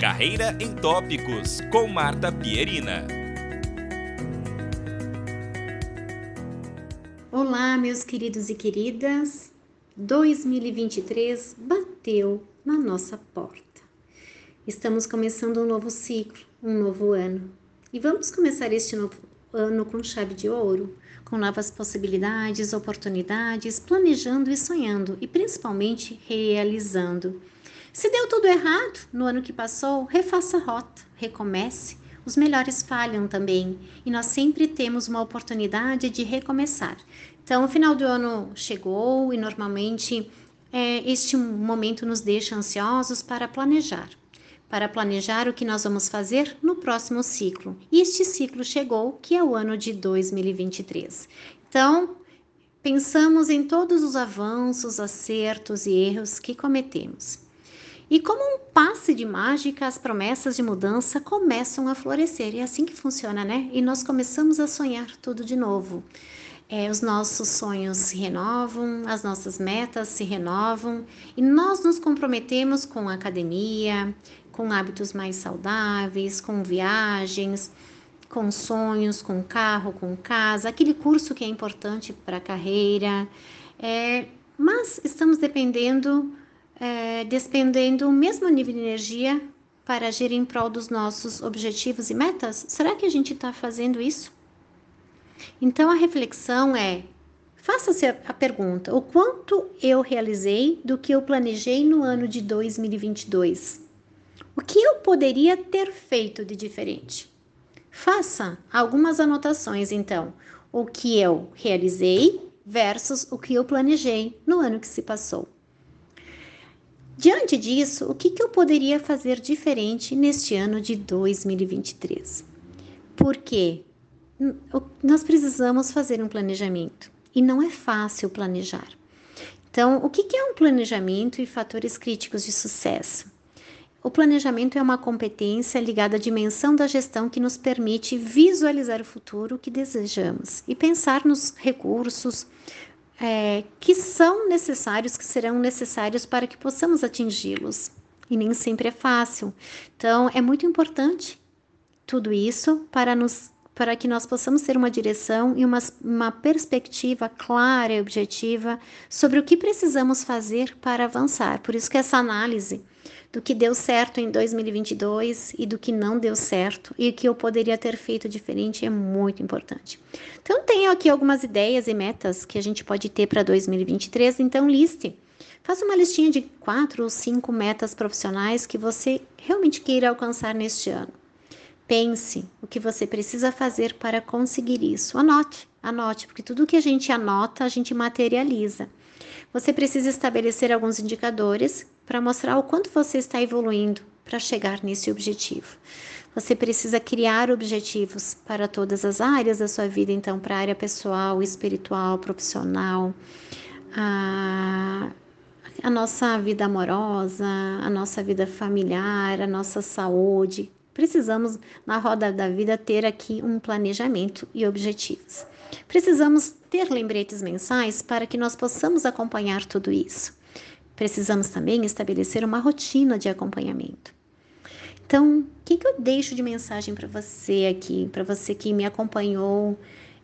Carreira em Tópicos, com Marta Pierina. Olá, meus queridos e queridas. 2023 bateu na nossa porta. Estamos começando um novo ciclo, um novo ano. E vamos começar este novo ano com chave de ouro, com novas possibilidades, oportunidades, planejando e sonhando e principalmente realizando. Se deu tudo errado no ano que passou, refaça a rota, recomece. Os melhores falham também e nós sempre temos uma oportunidade de recomeçar. Então, o final do ano chegou e normalmente é, este momento nos deixa ansiosos para planejar. Para planejar o que nós vamos fazer no próximo ciclo. E este ciclo chegou, que é o ano de 2023. Então, pensamos em todos os avanços, acertos e erros que cometemos. E como um passe de mágica, as promessas de mudança começam a florescer. É assim que funciona, né? E nós começamos a sonhar tudo de novo. É, os nossos sonhos se renovam, as nossas metas se renovam e nós nos comprometemos com academia, com hábitos mais saudáveis, com viagens, com sonhos, com carro, com casa, aquele curso que é importante para a carreira. É, mas estamos dependendo é, despendendo o mesmo nível de energia para agir em prol dos nossos objetivos e metas? Será que a gente está fazendo isso? Então a reflexão é: faça-se a pergunta: o quanto eu realizei do que eu planejei no ano de 2022? O que eu poderia ter feito de diferente? Faça algumas anotações, então, o que eu realizei versus o que eu planejei no ano que se passou. Diante disso, o que, que eu poderia fazer diferente neste ano de 2023? Porque nós precisamos fazer um planejamento e não é fácil planejar. Então, o que, que é um planejamento e fatores críticos de sucesso? O planejamento é uma competência ligada à dimensão da gestão que nos permite visualizar o futuro que desejamos e pensar nos recursos, é, que são necessários, que serão necessários para que possamos atingi-los. E nem sempre é fácil. Então, é muito importante tudo isso para nos para que nós possamos ter uma direção e uma, uma perspectiva clara e objetiva sobre o que precisamos fazer para avançar. Por isso que essa análise do que deu certo em 2022 e do que não deu certo e que eu poderia ter feito diferente é muito importante. Então, tenho aqui algumas ideias e metas que a gente pode ter para 2023, então liste. Faça uma listinha de quatro ou cinco metas profissionais que você realmente queira alcançar neste ano. Pense o que você precisa fazer para conseguir isso. Anote, anote, porque tudo que a gente anota, a gente materializa. Você precisa estabelecer alguns indicadores para mostrar o quanto você está evoluindo para chegar nesse objetivo. Você precisa criar objetivos para todas as áreas da sua vida, então, para a área pessoal, espiritual, profissional, a, a nossa vida amorosa, a nossa vida familiar, a nossa saúde. Precisamos, na roda da vida, ter aqui um planejamento e objetivos. Precisamos ter lembretes mensais para que nós possamos acompanhar tudo isso. Precisamos também estabelecer uma rotina de acompanhamento. Então, o que, que eu deixo de mensagem para você aqui, para você que me acompanhou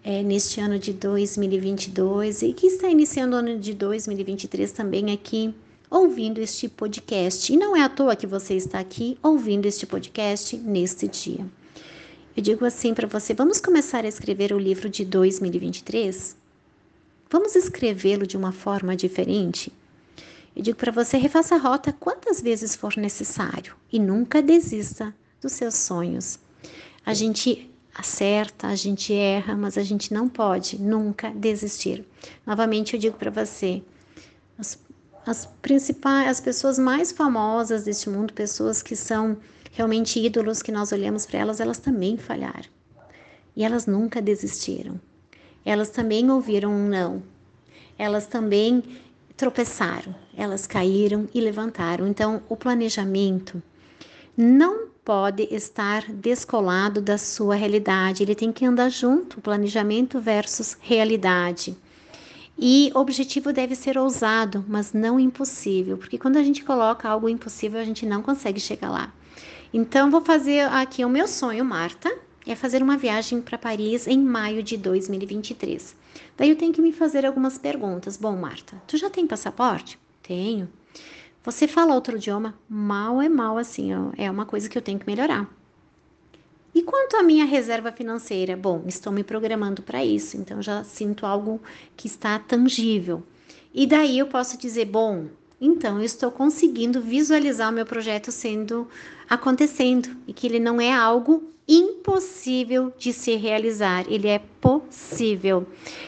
é, neste ano de 2022 e que está iniciando o ano de 2023 também aqui, ouvindo este podcast. E não é à toa que você está aqui ouvindo este podcast neste dia. Eu digo assim para você: vamos começar a escrever o livro de 2023? Vamos escrevê-lo de uma forma diferente? Eu digo para você, refaça a rota quantas vezes for necessário e nunca desista dos seus sonhos. A gente acerta, a gente erra, mas a gente não pode nunca desistir. Novamente eu digo para você, as, as principais, as pessoas mais famosas deste mundo, pessoas que são realmente ídolos que nós olhamos para elas, elas também falharam. E elas nunca desistiram. Elas também ouviram um não. Elas também tropeçaram, elas caíram e levantaram. Então, o planejamento não pode estar descolado da sua realidade, ele tem que andar junto, planejamento versus realidade. E objetivo deve ser ousado, mas não impossível, porque quando a gente coloca algo impossível, a gente não consegue chegar lá. Então, vou fazer aqui o meu sonho, Marta, é fazer uma viagem para Paris em maio de 2023. Daí eu tenho que me fazer algumas perguntas. Bom, Marta, tu já tem passaporte? Tenho. Você fala outro idioma? Mal é mal, assim, é uma coisa que eu tenho que melhorar. E quanto à minha reserva financeira? Bom, estou me programando para isso, então já sinto algo que está tangível. E daí eu posso dizer, bom, então eu estou conseguindo visualizar o meu projeto sendo acontecendo e que ele não é algo impossível de se realizar, ele é possível.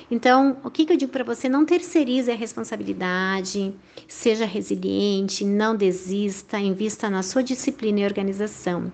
Então, o que, que eu digo para você? Não terceirize a responsabilidade, seja resiliente, não desista, invista na sua disciplina e organização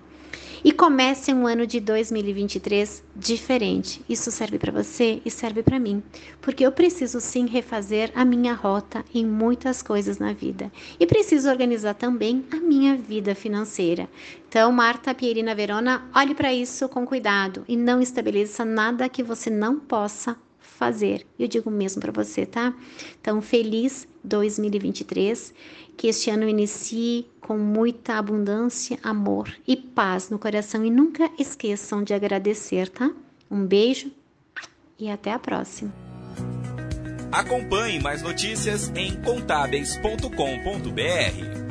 e comece um ano de 2023 diferente. Isso serve para você e serve para mim, porque eu preciso sim refazer a minha rota em muitas coisas na vida e preciso organizar também a minha vida financeira. Então, Marta Pierina Verona, olhe para isso com cuidado e não estabeleça nada que você não possa fazer. Eu digo mesmo para você, tá? Então, feliz 2023 que este ano inicie com muita abundância, amor e paz no coração e nunca esqueçam de agradecer, tá? Um beijo e até a próxima. Acompanhe mais notícias em contábeis.com.br.